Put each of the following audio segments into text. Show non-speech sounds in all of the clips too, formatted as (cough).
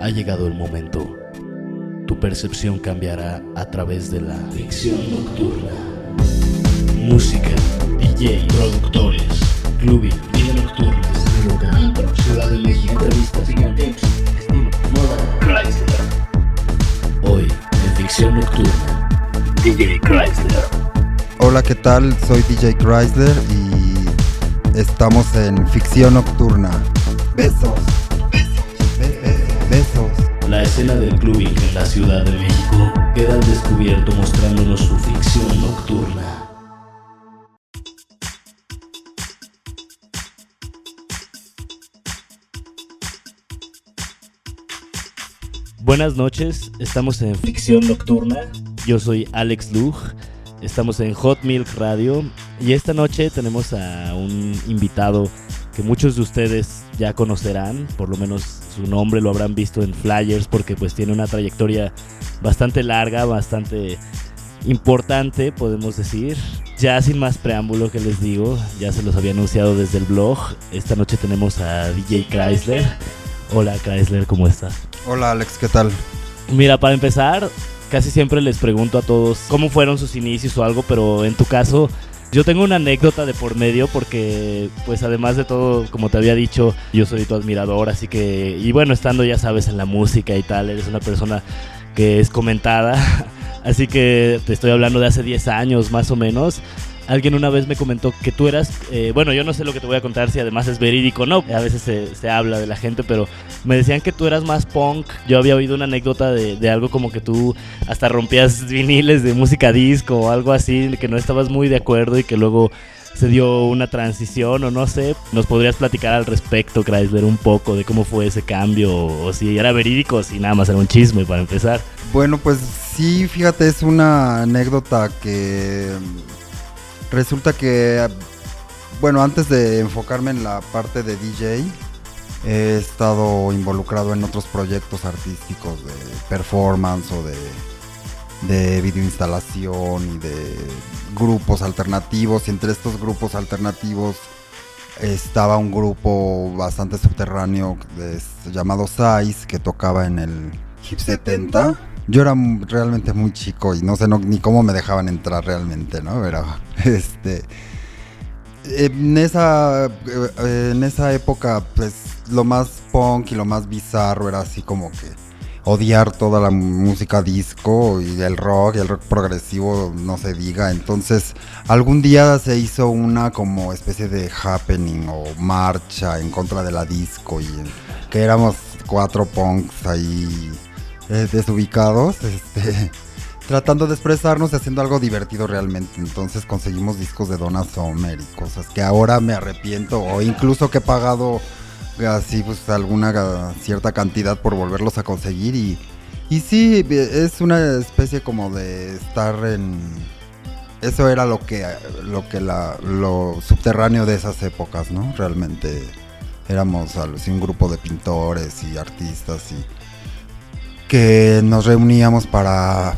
Ha llegado el momento. Tu percepción cambiará a través de la ficción nocturna. Música, DJ, productores, clubbing, vida nocturna, antro, Ciudad de México, entrevistas, estilo, moda, Chrysler. Hoy, en ficción nocturna, DJ Chrysler. Hola, ¿qué tal? Soy DJ Chrysler y estamos en Ficción Nocturna. Besos. La escena del clubbing en la Ciudad de México queda al descubierto mostrándonos su ficción nocturna. Buenas noches, estamos en Ficción Nocturna. Yo soy Alex Lug, estamos en Hot Milk Radio y esta noche tenemos a un invitado que muchos de ustedes ya conocerán, por lo menos su nombre lo habrán visto en flyers porque pues tiene una trayectoria bastante larga, bastante importante, podemos decir. Ya sin más preámbulo que les digo, ya se los había anunciado desde el blog. Esta noche tenemos a DJ Chrysler. Hola Chrysler, ¿cómo estás? Hola Alex, ¿qué tal? Mira, para empezar, casi siempre les pregunto a todos cómo fueron sus inicios o algo, pero en tu caso, yo tengo una anécdota de por medio porque, pues además de todo, como te había dicho, yo soy tu admirador, así que, y bueno, estando ya sabes en la música y tal, eres una persona que es comentada, (laughs) así que te estoy hablando de hace 10 años más o menos. Alguien una vez me comentó que tú eras, eh, bueno, yo no sé lo que te voy a contar si además es verídico o no, a veces se, se, habla de la gente, pero me decían que tú eras más punk. Yo había oído una anécdota de, de, algo como que tú hasta rompías viniles de música disco o algo así, que no estabas muy de acuerdo y que luego se dio una transición o no sé. ¿Nos podrías platicar al respecto, Chrysler, un poco de cómo fue ese cambio o si era verídico o si nada más era un chisme para empezar? Bueno, pues sí, fíjate, es una anécdota que resulta que, bueno, antes de enfocarme en la parte de DJ, he estado involucrado en otros proyectos artísticos de performance o de, de videoinstalación y de grupos alternativos. Y entre estos grupos alternativos estaba un grupo bastante subterráneo de, llamado Size que tocaba en el Hip 70 yo era realmente muy chico y no sé ni cómo me dejaban entrar realmente, ¿no? Pero, (laughs) este, en esa, en esa época, pues lo más punk y lo más bizarro era así como que odiar toda la música disco y el rock y el rock progresivo, no se diga. Entonces, algún día se hizo una como especie de happening o marcha en contra de la disco y que éramos cuatro punks ahí eh, desubicados, este, (laughs) tratando de expresarnos y haciendo algo divertido realmente. Entonces conseguimos discos de Donna Summer y cosas que ahora me arrepiento o incluso que he pagado así pues alguna cierta cantidad por volverlos a conseguir y, y sí, es una especie como de estar en... Eso era lo que, lo que la, lo subterráneo de esas épocas, ¿no? Realmente éramos un grupo de pintores y artistas y que nos reuníamos para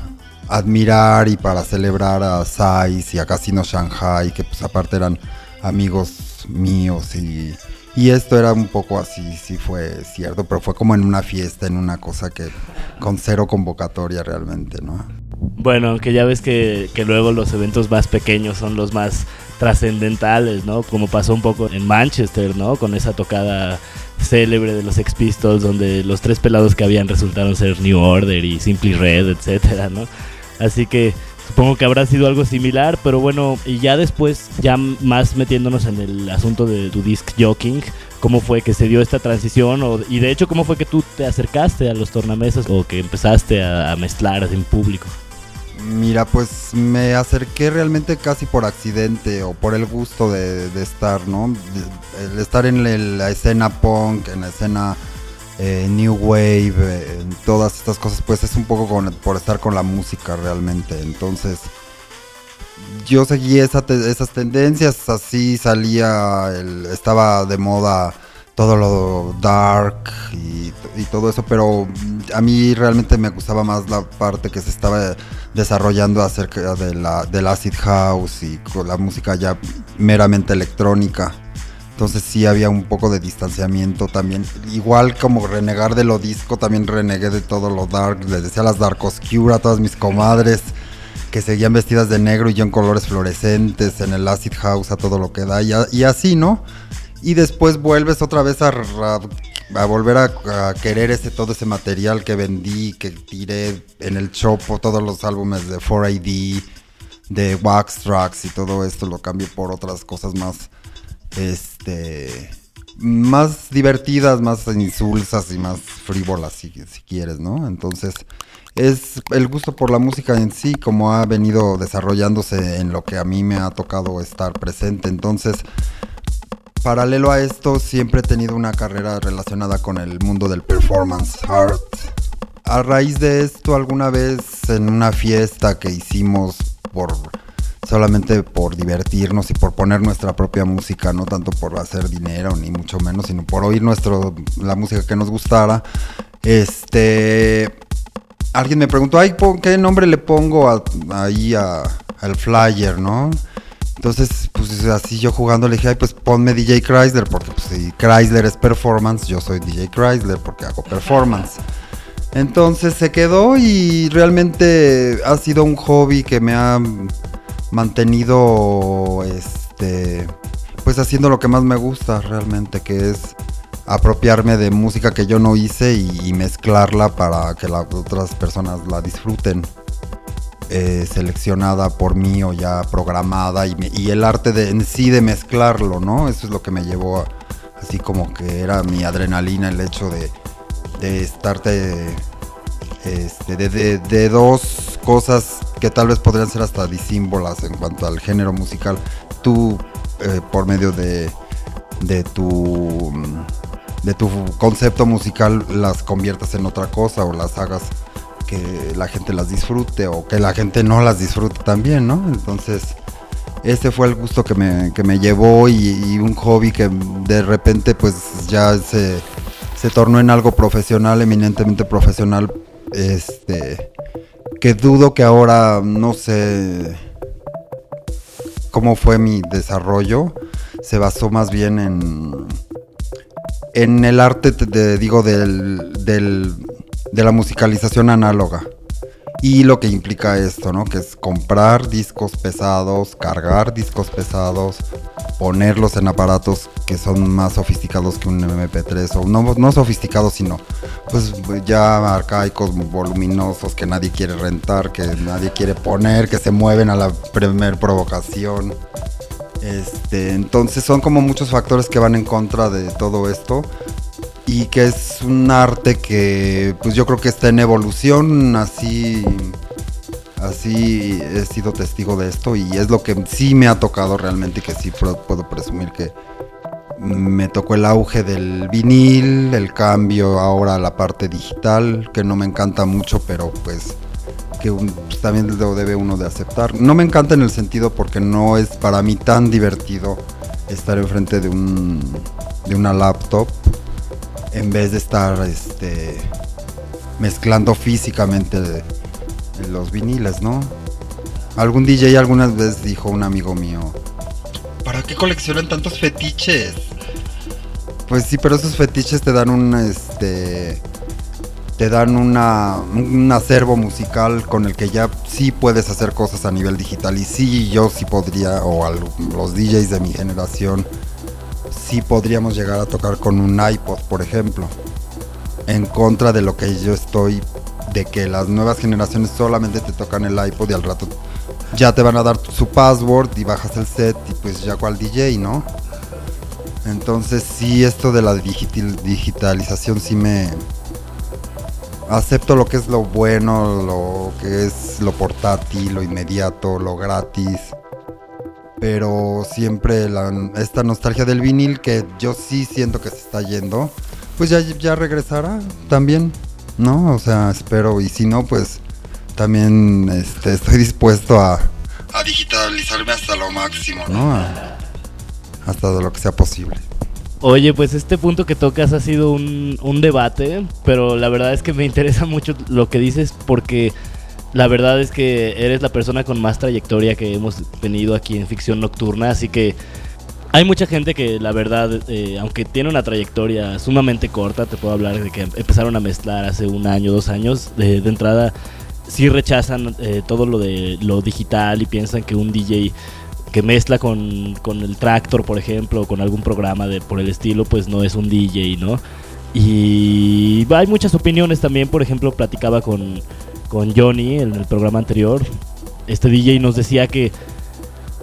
admirar y para celebrar a Sais y a Casino Shanghai, que pues aparte eran amigos míos y, y esto era un poco así, sí fue cierto, pero fue como en una fiesta, en una cosa que con cero convocatoria realmente, ¿no? Bueno, aunque ya ves que, que luego los eventos más pequeños son los más trascendentales, ¿no? Como pasó un poco en Manchester, ¿no? Con esa tocada célebre de los Sex Pistols, donde los tres pelados que habían resultaron ser New Order y Simply Red, etcétera, ¿no? Así que supongo que habrá sido algo similar, pero bueno, y ya después, ya más metiéndonos en el asunto de tu disc joking, ¿cómo fue que se dio esta transición? O, y de hecho, ¿cómo fue que tú te acercaste a los tornamesas o que empezaste a, a mezclar en público? Mira, pues me acerqué realmente casi por accidente o por el gusto de, estar, ¿no? El estar en la escena punk, en la escena eh, new wave, en todas estas cosas, pues es un poco por estar con la música realmente. Entonces, yo seguí esa te, esas tendencias, así salía, el, estaba de moda todo lo dark y, y, todo eso, pero a mí realmente me gustaba más la parte que se estaba desarrollando acerca de la, del acid house y con la música ya meramente electrónica. Entonces sí había un poco de distanciamiento también. Igual como renegar de lo disco, también renegué de todo lo dark. Les decía las dark oscura a todas mis comadres que seguían vestidas de negro y yo en colores fluorescentes, en el acid house a todo lo que da y, así, ¿no? Y después vuelves otra vez a, volver a, querer ese todo ese material que vendí, que tiré en el Chopo, todos los álbumes de 4AD, de Wax Tracks y todo esto lo cambié por otras cosas más este más divertidas, más insulsas y más frívolas si, si quieres, ¿no? Entonces es el gusto por la música en sí, como ha venido desarrollándose en lo que a mí me ha tocado estar presente. Entonces, paralelo a esto, siempre he tenido una carrera relacionada con el mundo del performance art. A raíz de esto, alguna vez en una fiesta que hicimos por solamente por divertirnos y por poner nuestra propia música, no tanto por hacer dinero ni mucho menos, sino por oír nuestro la música que nos gustara. Este alguien me preguntó, ¿qué nombre le pongo ahí al flyer, no? Entonces, pues así yo jugando le dije, ay, pues ponme DJ Chrysler, porque pues, si Chrysler es performance, yo soy DJ Chrysler porque hago performance. Entonces se quedó y realmente ha sido un hobby que me ha mantenido, este, pues haciendo lo que más me gusta realmente, que es apropiarme de música que yo no hice y, mezclarla para que las otras personas la disfruten. Eh, seleccionada por mí o ya programada y, el arte de, en sí de mezclarlo, ¿no? Eso es lo que me llevó así como que era mi adrenalina el hecho de, de estarte este, de, dos cosas que tal vez podrían ser hasta disímbolas en cuanto al género musical. Tú, eh, por medio de, de tu de tu concepto musical las conviertas en otra cosa o las hagas que la gente las disfrute o que la gente no las disfrute también, ¿no? Entonces, ese fue el gusto que me, que me llevó y, un hobby que de repente pues ya se, se tornó en algo profesional, eminentemente profesional, este, que dudo que ahora, no sé cómo fue mi desarrollo, se basó más bien en en el arte, de, digo, del, de la musicalización análoga. Y lo que implica esto, ¿no? Que es comprar discos pesados, cargar discos pesados, ponerlos en aparatos que son más sofisticados que un MP3, o no, no sofisticados, sino pues ya arcaicos, voluminosos, que nadie quiere rentar, que nadie quiere poner, que se mueven a la primer provocación. Este, entonces son como muchos factores que van en contra de todo esto y que es un arte que pues yo creo que está en evolución, así así he sido testigo de esto y es lo que sí me ha tocado realmente que sí puedo presumir que me tocó el auge del vinil, el cambio ahora a la parte digital, que no me encanta mucho, pero pues que pues, también lo debe uno de aceptar. No me encanta en el sentido porque no es para mí tan divertido estar enfrente de un de una laptop en vez de estar este mezclando físicamente los viniles, ¿no? Algún DJ algunas veces dijo un amigo mío, ¿para qué coleccionan tantos fetiches? Pues sí, pero esos fetiches te dan un este te dan una, un acervo musical con el que ya sí puedes hacer cosas a nivel digital. Y sí, yo sí podría, o los DJs de mi generación, sí podríamos llegar a tocar con un iPod, por ejemplo. En contra de lo que yo estoy, de que las nuevas generaciones solamente te tocan el iPod y al rato ya te van a dar su password y bajas el set y pues ya cual DJ, ¿no? Entonces sí, esto de la digitalización sí me, acepto lo que es lo bueno, lo que es lo portátil, lo inmediato, lo gratis. Pero siempre esta nostalgia del vinil que yo sí siento que se está yendo, pues ya, ya regresará también, ¿no? O sea, espero. Y si no, pues también este, estoy dispuesto a, a digitalizarme hasta lo máximo, ¿no? hasta de lo que sea posible. Oye, pues este punto que tocas ha sido un, un, debate, pero la verdad es que me interesa mucho lo que dices porque la verdad es que eres la persona con más trayectoria que hemos tenido aquí en Ficción Nocturna, así que Hay mucha gente que la verdad, eh, aunque tiene una trayectoria sumamente corta, te puedo hablar de que empezaron a mezclar hace un año, dos años, de, entrada sí rechazan eh, todo lo de lo digital y piensan que un DJ que mezcla con, con, el tractor, por ejemplo, o con algún programa de, por el estilo, pues no es un DJ, ¿no? Y hay muchas opiniones también, por ejemplo, platicaba con, con Johnny en el programa anterior. Este DJ nos decía que,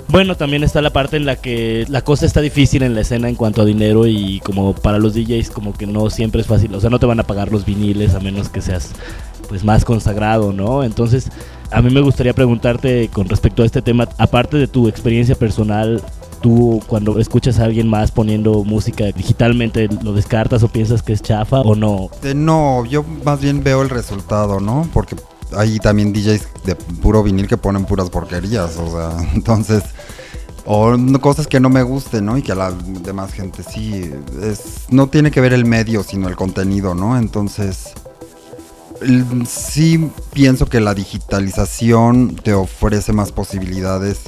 bueno, también está la parte en la que la cosa está difícil en la escena en cuanto a dinero y como para los DJs como que no siempre es fácil, o sea, no te van a pagar los viniles a menos que seas pues más consagrado, ¿no? Entonces, a mí me gustaría preguntarte con respecto a este tema, aparte de tu experiencia personal, tú cuando escuchas a alguien más poniendo música digitalmente, ¿lo descartas o piensas que es chafa o no? Eh, no, yo más bien veo el resultado, ¿no? Porque hay también DJs de puro vinil que ponen puras porquerías, o sea, (laughs) entonces... O cosas que no me gusten, ¿no? Y que a la demás gente sí. Es, no tiene que ver el medio, sino el contenido, ¿no? Entonces, sí pienso que la digitalización te ofrece más posibilidades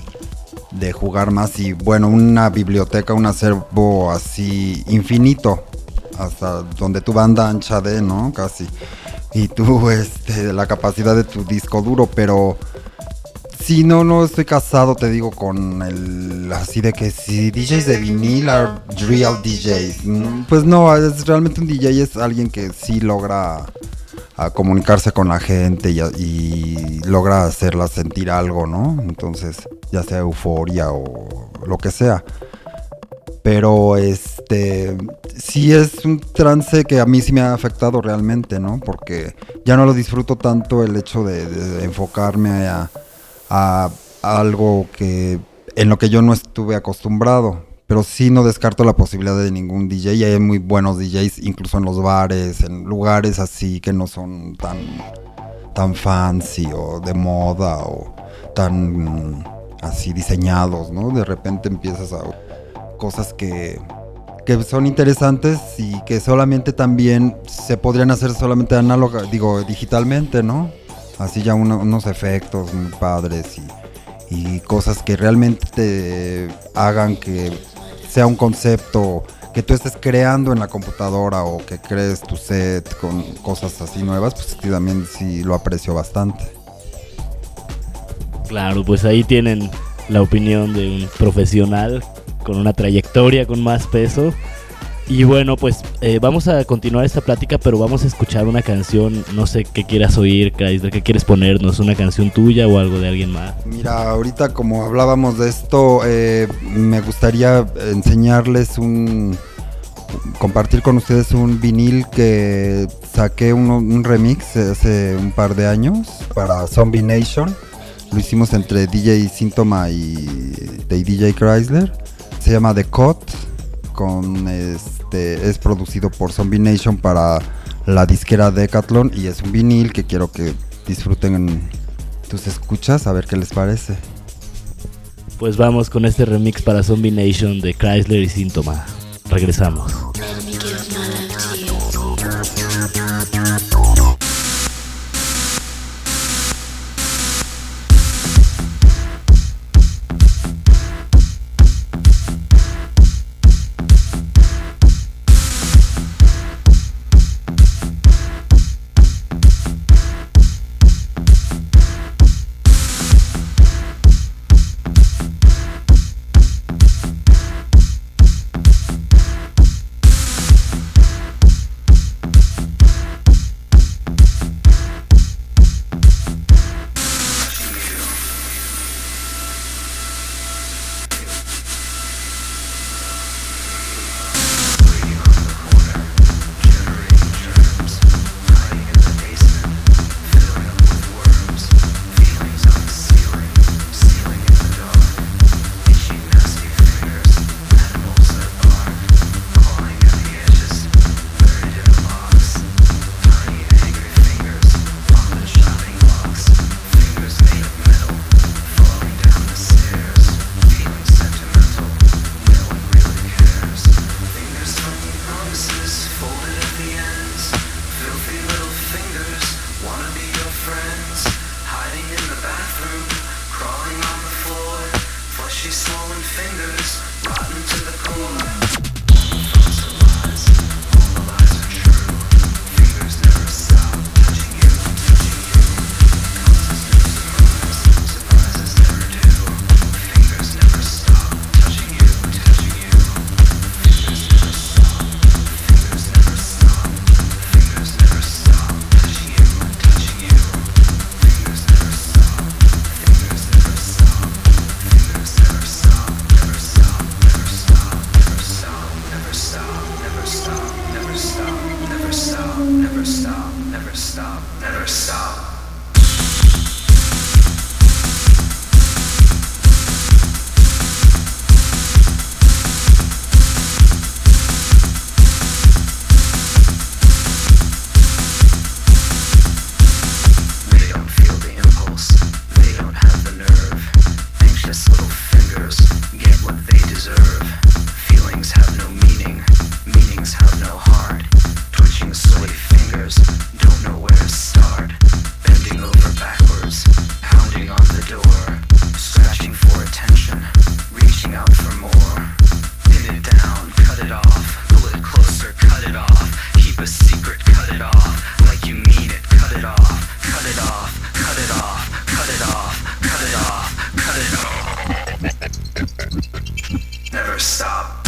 de jugar más y bueno, una biblioteca, un acervo así infinito, hasta donde tu banda ancha de, ¿no? Casi. Y tú, este, la capacidad de tu disco duro, pero si no, no estoy casado, te digo, con el así de que si DJs de vinil are real DJs. Mm, pues no, es realmente un DJ es alguien que sí logra a comunicarse con la gente y, logra hacerla sentir algo, ¿no? Entonces, ya sea euforia o lo que sea. Pero este sí es un trance que a mí sí me ha afectado realmente, ¿no? Porque ya no lo disfruto tanto el hecho de, enfocarme a, a, algo que en lo que yo no estuve acostumbrado pero sí no descarto la posibilidad de ningún DJ. Y hay muy buenos DJs, incluso en los bares, en lugares así que no son tan, tan fancy o de moda o tan así diseñados, ¿no? De repente empiezas a cosas que, que son interesantes y que solamente también se podrían hacer solamente análoga, digo, digitalmente, ¿no? Así ya unos efectos muy padres y, y cosas que realmente hagan que sea un concepto que tú estés creando en la computadora o que crees tu set con cosas así nuevas, pues también sí lo aprecio bastante. Claro, pues ahí tienen la opinión de un profesional con una trayectoria, con más peso. Y bueno, pues eh, vamos a continuar esta plática, pero vamos a escuchar una canción, no sé qué quieras oír, ¿de qué quieres ponernos? ¿Una canción tuya o algo de alguien más? Mira, ahorita como hablábamos de esto, eh, me gustaría enseñarles un, compartir con ustedes un vinil que saqué un, remix hace un par de años para Zombie Nation. Lo hicimos entre DJ Síntoma y DJ Chrysler. Se llama The Cut con este es producido por Zombie Nation para la disquera Decathlon y es un vinil que quiero que disfruten en tus escuchas a ver qué les parece. Pues vamos con este remix para Zombie Nation de Chrysler y Síntoma. Regresamos. Stop.